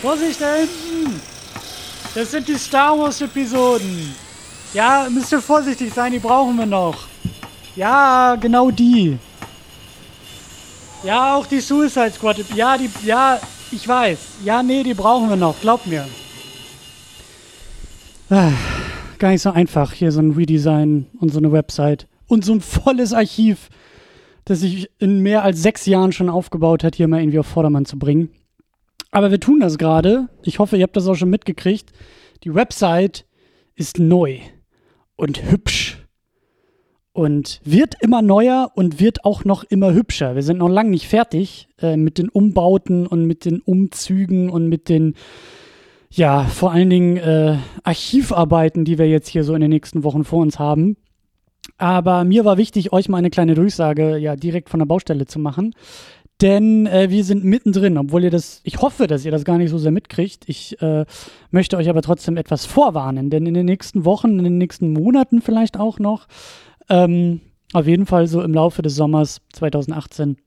Vorsicht da hinten! Das sind die Star Wars-Episoden. Ja, müsst ihr vorsichtig sein, die brauchen wir noch. Ja, genau die. Ja, auch die Suicide Squad. Ja, die, ja, ich weiß. Ja, nee, die brauchen wir noch, glaub mir. Ah, gar nicht so einfach, hier so ein Redesign und so eine Website. Und so ein volles Archiv, das sich in mehr als sechs Jahren schon aufgebaut hat, hier mal irgendwie auf Vordermann zu bringen. Aber wir tun das gerade. Ich hoffe, ihr habt das auch schon mitgekriegt. Die Website ist neu und hübsch und wird immer neuer und wird auch noch immer hübscher. Wir sind noch lange nicht fertig äh, mit den Umbauten und mit den Umzügen und mit den, ja, vor allen Dingen äh, Archivarbeiten, die wir jetzt hier so in den nächsten Wochen vor uns haben. Aber mir war wichtig, euch mal eine kleine Durchsage ja direkt von der Baustelle zu machen. Denn äh, wir sind mittendrin, obwohl ihr das, ich hoffe, dass ihr das gar nicht so sehr mitkriegt. Ich äh, möchte euch aber trotzdem etwas vorwarnen, denn in den nächsten Wochen, in den nächsten Monaten vielleicht auch noch, ähm, auf jeden Fall so im Laufe des Sommers 2018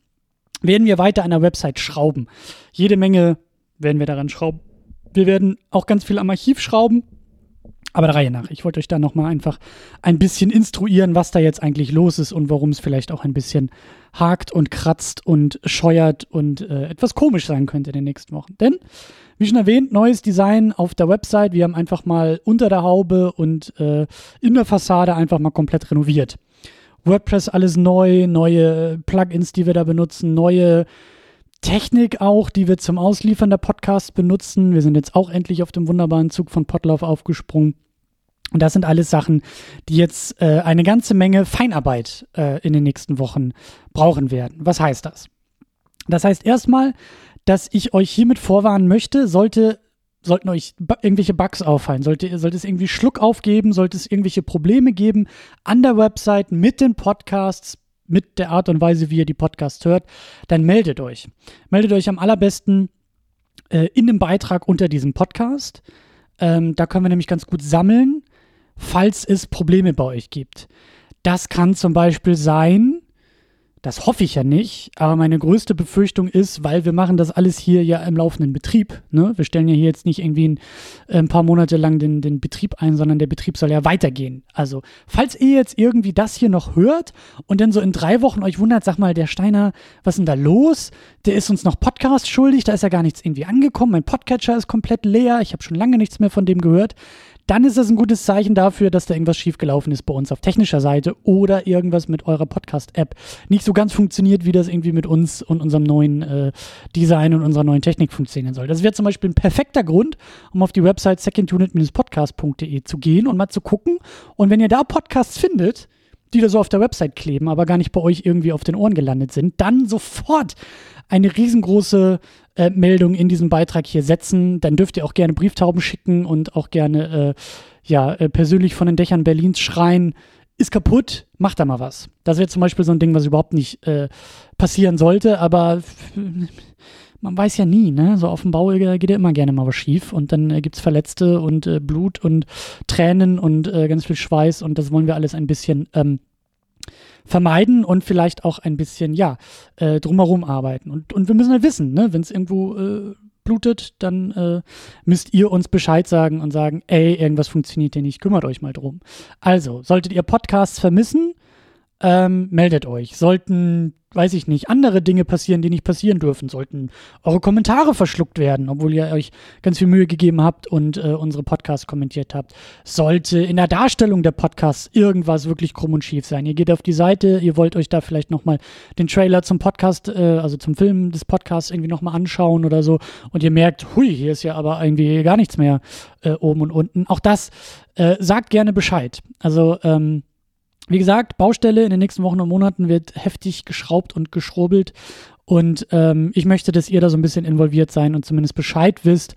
werden wir weiter an der Website schrauben. Jede Menge werden wir daran schrauben. Wir werden auch ganz viel am Archiv schrauben. Aber der Reihe nach. Ich wollte euch da nochmal einfach ein bisschen instruieren, was da jetzt eigentlich los ist und warum es vielleicht auch ein bisschen hakt und kratzt und scheuert und äh, etwas komisch sein könnte in den nächsten Wochen. Denn, wie schon erwähnt, neues Design auf der Website. Wir haben einfach mal unter der Haube und äh, in der Fassade einfach mal komplett renoviert. WordPress alles neu, neue Plugins, die wir da benutzen, neue Technik auch, die wir zum Ausliefern der Podcasts benutzen. Wir sind jetzt auch endlich auf dem wunderbaren Zug von Podlauf aufgesprungen. Und das sind alles Sachen, die jetzt äh, eine ganze Menge Feinarbeit äh, in den nächsten Wochen brauchen werden. Was heißt das? Das heißt erstmal, dass ich euch hiermit vorwarnen möchte, sollte, sollten euch irgendwelche Bugs auffallen, sollte, sollte es irgendwie Schluck aufgeben, sollte es irgendwelche Probleme geben an der Website mit den Podcasts, mit der Art und Weise, wie ihr die Podcasts hört, dann meldet euch. Meldet euch am allerbesten äh, in dem Beitrag unter diesem Podcast. Ähm, da können wir nämlich ganz gut sammeln, falls es Probleme bei euch gibt. Das kann zum Beispiel sein, das hoffe ich ja nicht, aber meine größte Befürchtung ist, weil wir machen das alles hier ja im laufenden Betrieb. Ne? Wir stellen ja hier jetzt nicht irgendwie ein, äh, ein, paar Monate lang den, den Betrieb ein, sondern der Betrieb soll ja weitergehen. Also, falls ihr jetzt irgendwie das hier noch hört und dann so in drei Wochen euch wundert, sag mal, der Steiner, was ist denn da los? Der ist uns noch Podcast schuldig, da ist ja gar nichts irgendwie angekommen. Mein Podcatcher ist komplett leer, ich habe schon lange nichts mehr von dem gehört dann ist das ein gutes Zeichen dafür, dass da irgendwas schiefgelaufen ist bei uns auf technischer Seite oder irgendwas mit eurer Podcast-App nicht so ganz funktioniert, wie das irgendwie mit uns und unserem neuen äh, Design und unserer neuen Technik funktionieren soll. Das wäre zum Beispiel ein perfekter Grund, um auf die Website secondunit-podcast.de zu gehen und mal zu gucken. Und wenn ihr da Podcasts findet, die da so auf der Website kleben, aber gar nicht bei euch irgendwie auf den Ohren gelandet sind, dann sofort eine riesengroße äh, Meldung in diesem Beitrag hier setzen. Dann dürft ihr auch gerne Brieftauben schicken und auch gerne äh, ja, äh, persönlich von den Dächern Berlins schreien, ist kaputt, macht da mal was. Das wäre zum Beispiel so ein Ding, was überhaupt nicht äh, passieren sollte, aber man weiß ja nie, ne? So auf dem Bau geht ja immer gerne mal was schief und dann äh, gibt es Verletzte und äh, Blut und Tränen und äh, ganz viel Schweiß und das wollen wir alles ein bisschen ähm, vermeiden und vielleicht auch ein bisschen, ja, äh, drumherum arbeiten. Und, und wir müssen halt wissen, ne, wenn es irgendwo äh, blutet, dann äh, müsst ihr uns Bescheid sagen und sagen, ey, irgendwas funktioniert hier nicht, kümmert euch mal drum. Also, solltet ihr Podcasts vermissen, ähm, meldet euch. Sollten weiß ich nicht, andere Dinge passieren, die nicht passieren dürfen, sollten eure Kommentare verschluckt werden, obwohl ihr euch ganz viel Mühe gegeben habt und äh, unsere Podcasts kommentiert habt. Sollte in der Darstellung der Podcasts irgendwas wirklich krumm und schief sein. Ihr geht auf die Seite, ihr wollt euch da vielleicht nochmal den Trailer zum Podcast, äh, also zum Film des Podcasts irgendwie nochmal anschauen oder so und ihr merkt, hui, hier ist ja aber irgendwie gar nichts mehr äh, oben und unten. Auch das äh, sagt gerne Bescheid. Also, ähm, wie gesagt, Baustelle in den nächsten Wochen und Monaten wird heftig geschraubt und geschrubbelt. Und ähm, ich möchte, dass ihr da so ein bisschen involviert sein und zumindest Bescheid wisst.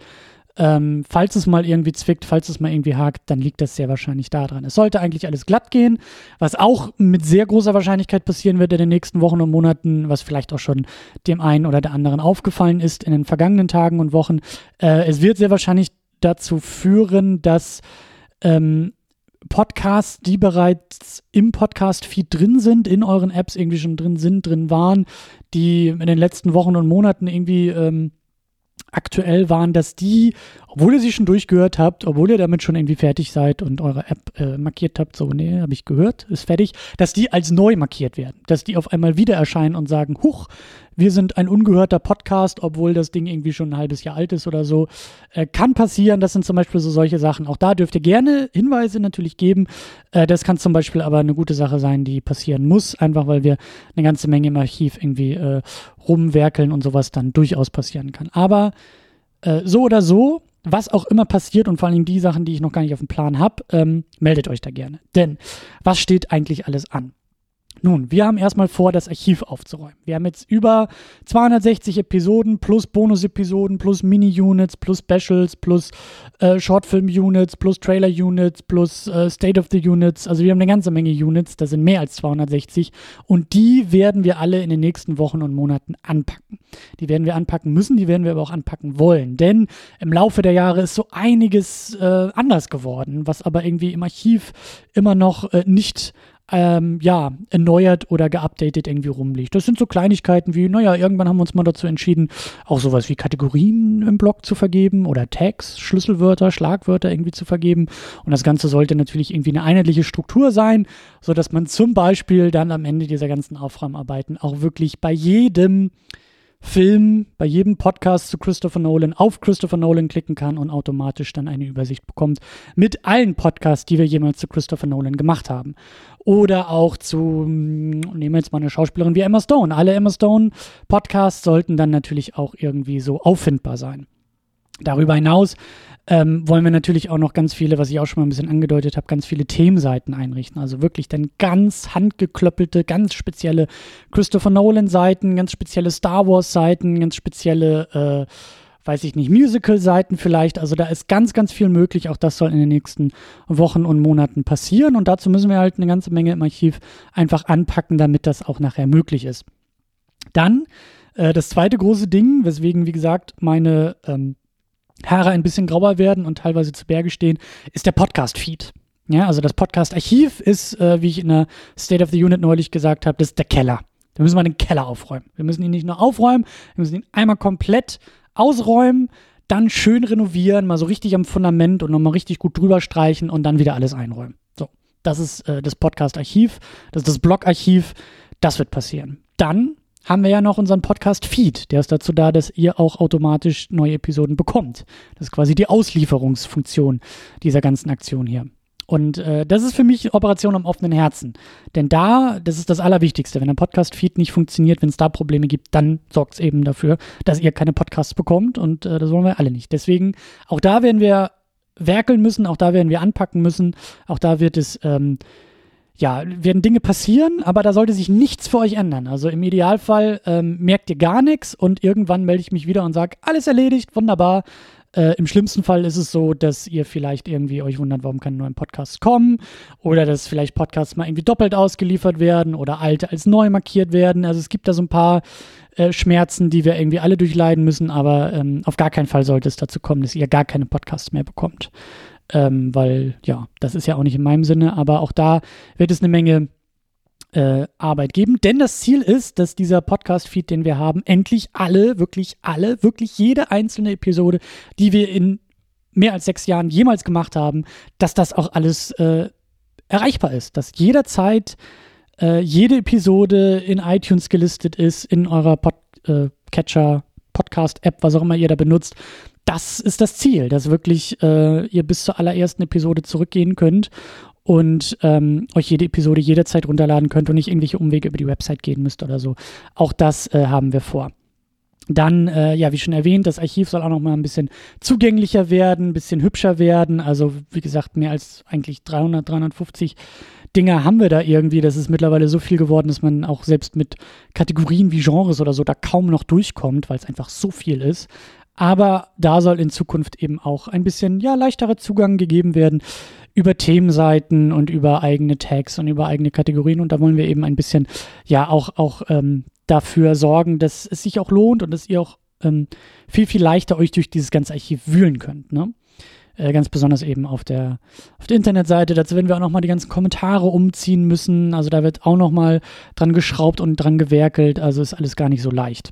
Ähm, falls es mal irgendwie zwickt, falls es mal irgendwie hakt, dann liegt das sehr wahrscheinlich daran. Es sollte eigentlich alles glatt gehen, was auch mit sehr großer Wahrscheinlichkeit passieren wird in den nächsten Wochen und Monaten, was vielleicht auch schon dem einen oder der anderen aufgefallen ist in den vergangenen Tagen und Wochen. Äh, es wird sehr wahrscheinlich dazu führen, dass ähm, Podcasts, die bereits im Podcast-Feed drin sind, in euren Apps irgendwie schon drin sind, drin waren, die in den letzten Wochen und Monaten irgendwie ähm, aktuell waren das die, obwohl ihr sie schon durchgehört habt, obwohl ihr damit schon irgendwie fertig seid und eure App äh, markiert habt, so, nee, habe ich gehört, ist fertig, dass die als neu markiert werden, dass die auf einmal wieder erscheinen und sagen, huch, wir sind ein ungehörter Podcast, obwohl das Ding irgendwie schon ein halbes Jahr alt ist oder so. Äh, kann passieren, das sind zum Beispiel so solche Sachen. Auch da dürft ihr gerne Hinweise natürlich geben. Äh, das kann zum Beispiel aber eine gute Sache sein, die passieren muss, einfach weil wir eine ganze Menge im Archiv irgendwie äh, rumwerkeln und sowas dann durchaus passieren kann. Aber äh, so oder so, was auch immer passiert und vor allem die Sachen, die ich noch gar nicht auf dem Plan habe, ähm, meldet euch da gerne. Denn was steht eigentlich alles an? Nun, wir haben erstmal vor, das Archiv aufzuräumen. Wir haben jetzt über 260 Episoden plus Bonus-Episoden plus Mini-Units plus Specials plus äh, Shortfilm-Units plus Trailer-Units plus äh, State of the Units. Also wir haben eine ganze Menge Units, das sind mehr als 260 und die werden wir alle in den nächsten Wochen und Monaten anpacken. Die werden wir anpacken müssen, die werden wir aber auch anpacken wollen, denn im Laufe der Jahre ist so einiges äh, anders geworden, was aber irgendwie im Archiv immer noch äh, nicht ähm, ja, erneuert oder geupdatet irgendwie rumliegt. Das sind so Kleinigkeiten wie, naja, irgendwann haben wir uns mal dazu entschieden, auch sowas wie Kategorien im Blog zu vergeben oder Tags, Schlüsselwörter, Schlagwörter irgendwie zu vergeben. Und das Ganze sollte natürlich irgendwie eine einheitliche Struktur sein, sodass man zum Beispiel dann am Ende dieser ganzen Aufräumarbeiten auch wirklich bei jedem Film, bei jedem Podcast zu Christopher Nolan auf Christopher Nolan klicken kann und automatisch dann eine Übersicht bekommt mit allen Podcasts, die wir jemals zu Christopher Nolan gemacht haben. Oder auch zu, hm, nehmen wir jetzt mal eine Schauspielerin wie Emma Stone. Alle Emma Stone Podcasts sollten dann natürlich auch irgendwie so auffindbar sein. Darüber hinaus ähm, wollen wir natürlich auch noch ganz viele, was ich auch schon mal ein bisschen angedeutet habe, ganz viele Themenseiten einrichten. Also wirklich dann ganz handgeklöppelte, ganz spezielle Christopher Nolan-Seiten, ganz spezielle Star Wars-Seiten, ganz spezielle, äh, weiß ich nicht, Musical-Seiten vielleicht. Also da ist ganz, ganz viel möglich. Auch das soll in den nächsten Wochen und Monaten passieren. Und dazu müssen wir halt eine ganze Menge im Archiv einfach anpacken, damit das auch nachher möglich ist. Dann äh, das zweite große Ding, weswegen, wie gesagt, meine ähm, Haare ein bisschen grauer werden und teilweise zu Berge stehen, ist der Podcast-Feed. Ja, also das Podcast-Archiv ist, äh, wie ich in der State of the Unit neulich gesagt habe, das ist der Keller. Da müssen wir den Keller aufräumen. Wir müssen ihn nicht nur aufräumen, wir müssen ihn einmal komplett ausräumen, dann schön renovieren, mal so richtig am Fundament und nochmal richtig gut drüber streichen und dann wieder alles einräumen. So, das ist äh, das Podcast-Archiv, das ist das Blog-Archiv, das wird passieren. Dann haben wir ja noch unseren Podcast-Feed. Der ist dazu da, dass ihr auch automatisch neue Episoden bekommt. Das ist quasi die Auslieferungsfunktion dieser ganzen Aktion hier. Und äh, das ist für mich Operation am offenen Herzen. Denn da, das ist das Allerwichtigste. Wenn der Podcast-Feed nicht funktioniert, wenn es da Probleme gibt, dann sorgt es eben dafür, dass ihr keine Podcasts bekommt. Und äh, das wollen wir alle nicht. Deswegen, auch da werden wir werkeln müssen, auch da werden wir anpacken müssen. Auch da wird es ähm, ja, werden Dinge passieren, aber da sollte sich nichts für euch ändern. Also im Idealfall ähm, merkt ihr gar nichts und irgendwann melde ich mich wieder und sage, alles erledigt, wunderbar. Äh, Im schlimmsten Fall ist es so, dass ihr vielleicht irgendwie euch wundert, warum keine neuen Podcasts kommen oder dass vielleicht Podcasts mal irgendwie doppelt ausgeliefert werden oder alte als neu markiert werden. Also es gibt da so ein paar äh, Schmerzen, die wir irgendwie alle durchleiden müssen, aber ähm, auf gar keinen Fall sollte es dazu kommen, dass ihr gar keine Podcasts mehr bekommt ähm, weil ja, das ist ja auch nicht in meinem Sinne, aber auch da wird es eine Menge äh, Arbeit geben, denn das Ziel ist, dass dieser Podcast-Feed, den wir haben, endlich alle, wirklich alle, wirklich jede einzelne Episode, die wir in mehr als sechs Jahren jemals gemacht haben, dass das auch alles äh, erreichbar ist, dass jederzeit äh, jede Episode in iTunes gelistet ist, in eurer Podcatcher, äh, Podcast-App, was auch immer ihr da benutzt, das ist das Ziel, dass wirklich äh, ihr bis zur allerersten Episode zurückgehen könnt und ähm, euch jede Episode jederzeit runterladen könnt und nicht irgendwelche Umwege über die Website gehen müsst oder so. Auch das äh, haben wir vor. Dann, äh, ja, wie schon erwähnt, das Archiv soll auch noch mal ein bisschen zugänglicher werden, ein bisschen hübscher werden. Also, wie gesagt, mehr als eigentlich 300, 350 Dinge haben wir da irgendwie. Das ist mittlerweile so viel geworden, dass man auch selbst mit Kategorien wie Genres oder so da kaum noch durchkommt, weil es einfach so viel ist. Aber da soll in Zukunft eben auch ein bisschen ja, leichterer Zugang gegeben werden über Themenseiten und über eigene Tags und über eigene Kategorien. Und da wollen wir eben ein bisschen ja auch, auch ähm, dafür sorgen, dass es sich auch lohnt und dass ihr auch ähm, viel, viel leichter euch durch dieses ganze Archiv wühlen könnt. Ne? Äh, ganz besonders eben auf der, auf der Internetseite. Dazu werden wir auch nochmal die ganzen Kommentare umziehen müssen. Also da wird auch nochmal dran geschraubt und dran gewerkelt. Also ist alles gar nicht so leicht.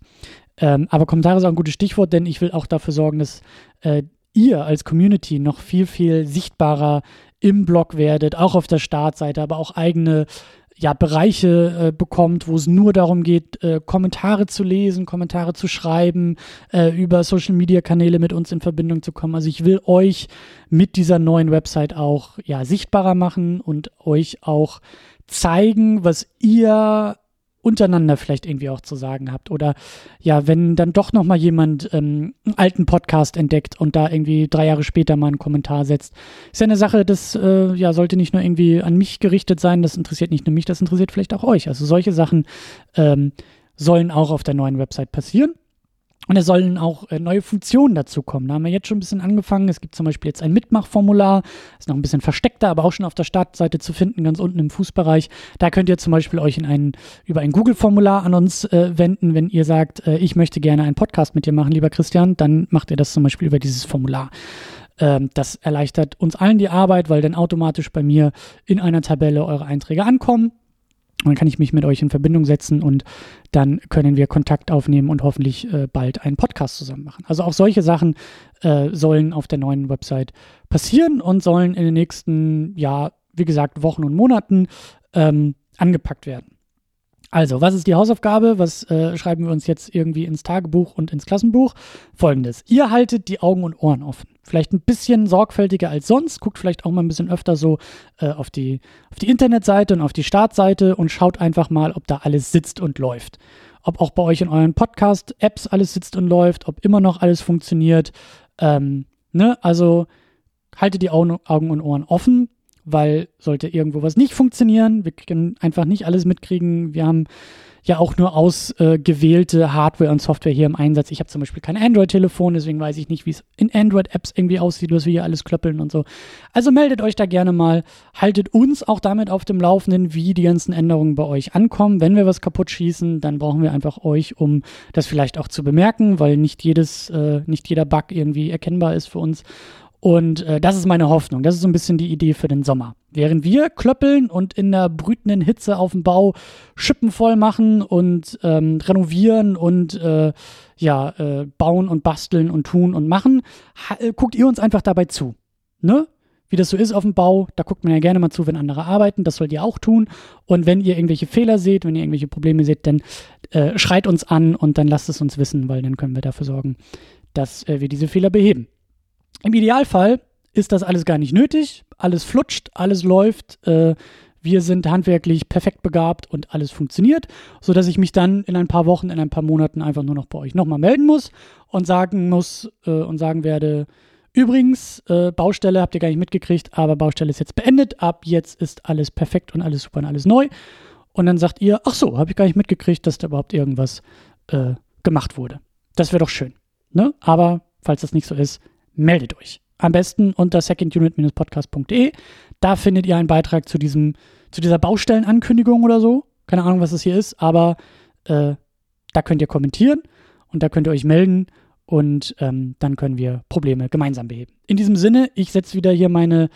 Ähm, aber Kommentare auch ein gutes Stichwort, denn ich will auch dafür sorgen, dass äh, ihr als Community noch viel, viel sichtbarer im Blog werdet, auch auf der Startseite, aber auch eigene ja, Bereiche äh, bekommt, wo es nur darum geht, äh, Kommentare zu lesen, Kommentare zu schreiben, äh, über Social-Media-Kanäle mit uns in Verbindung zu kommen. Also ich will euch mit dieser neuen Website auch ja, sichtbarer machen und euch auch zeigen, was ihr untereinander vielleicht irgendwie auch zu sagen habt. Oder ja, wenn dann doch noch mal jemand ähm, einen alten Podcast entdeckt und da irgendwie drei Jahre später mal einen Kommentar setzt. Ist ja eine Sache, das äh, ja, sollte nicht nur irgendwie an mich gerichtet sein, das interessiert nicht nur mich, das interessiert vielleicht auch euch. Also solche Sachen ähm, sollen auch auf der neuen Website passieren. Und es sollen auch äh, neue Funktionen dazu kommen. Da haben wir jetzt schon ein bisschen angefangen. Es gibt zum Beispiel jetzt ein Mitmachformular. Ist noch ein bisschen versteckter, aber auch schon auf der Startseite zu finden, ganz unten im Fußbereich. Da könnt ihr zum Beispiel euch in einen, über ein Google-Formular an uns äh, wenden. Wenn ihr sagt, äh, ich möchte gerne einen Podcast mit dir machen, lieber Christian, dann macht ihr das zum Beispiel über dieses Formular. Ähm, das erleichtert uns allen die Arbeit, weil dann automatisch bei mir in einer Tabelle eure Einträge ankommen. Dann kann ich mich mit euch in Verbindung setzen und dann können wir Kontakt aufnehmen und hoffentlich äh, bald einen Podcast zusammen machen. Also auch solche Sachen äh, sollen auf der neuen Website passieren und sollen in den nächsten, ja, wie gesagt, Wochen und Monaten ähm, angepackt werden. Also, was ist die Hausaufgabe? Was äh, schreiben wir uns jetzt irgendwie ins Tagebuch und ins Klassenbuch? Folgendes. Ihr haltet die Augen und Ohren offen. Vielleicht ein bisschen sorgfältiger als sonst. Guckt vielleicht auch mal ein bisschen öfter so äh, auf, die, auf die Internetseite und auf die Startseite und schaut einfach mal, ob da alles sitzt und läuft. Ob auch bei euch in euren Podcast-Apps alles sitzt und läuft, ob immer noch alles funktioniert. Ähm, ne? Also haltet die Augen, Augen und Ohren offen weil sollte irgendwo was nicht funktionieren, wir können einfach nicht alles mitkriegen. Wir haben ja auch nur ausgewählte äh, Hardware und Software hier im Einsatz. Ich habe zum Beispiel kein Android-Telefon, deswegen weiß ich nicht, wie es in Android-Apps irgendwie aussieht, was wir hier alles klöppeln und so. Also meldet euch da gerne mal, haltet uns auch damit auf dem Laufenden, wie die ganzen Änderungen bei euch ankommen. Wenn wir was kaputt schießen, dann brauchen wir einfach euch, um das vielleicht auch zu bemerken, weil nicht jedes, äh, nicht jeder Bug irgendwie erkennbar ist für uns. Und äh, das ist meine Hoffnung. Das ist so ein bisschen die Idee für den Sommer. Während wir klöppeln und in der brütenden Hitze auf dem Bau Schippen voll machen und ähm, renovieren und äh, ja, äh, bauen und basteln und tun und machen, äh, guckt ihr uns einfach dabei zu. Ne? Wie das so ist auf dem Bau, da guckt man ja gerne mal zu, wenn andere arbeiten. Das sollt ihr auch tun. Und wenn ihr irgendwelche Fehler seht, wenn ihr irgendwelche Probleme seht, dann äh, schreit uns an und dann lasst es uns wissen, weil dann können wir dafür sorgen, dass äh, wir diese Fehler beheben. Im Idealfall ist das alles gar nicht nötig. Alles flutscht, alles läuft. Äh, wir sind handwerklich perfekt begabt und alles funktioniert, sodass ich mich dann in ein paar Wochen, in ein paar Monaten einfach nur noch bei euch nochmal melden muss und sagen muss äh, und sagen werde, übrigens, äh, Baustelle habt ihr gar nicht mitgekriegt, aber Baustelle ist jetzt beendet. Ab jetzt ist alles perfekt und alles super und alles neu. Und dann sagt ihr, ach so, habe ich gar nicht mitgekriegt, dass da überhaupt irgendwas äh, gemacht wurde. Das wäre doch schön. Ne? Aber falls das nicht so ist, meldet euch. Am besten unter secondunit-podcast.de. Da findet ihr einen Beitrag zu, diesem, zu dieser Baustellenankündigung oder so. Keine Ahnung, was das hier ist, aber äh, da könnt ihr kommentieren und da könnt ihr euch melden und ähm, dann können wir Probleme gemeinsam beheben. In diesem Sinne, ich setze wieder hier meine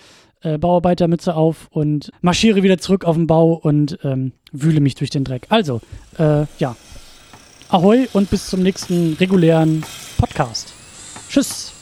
äh, Bauarbeitermütze auf und marschiere wieder zurück auf den Bau und ähm, wühle mich durch den Dreck. Also, äh, ja. Ahoi und bis zum nächsten regulären Podcast. Tschüss.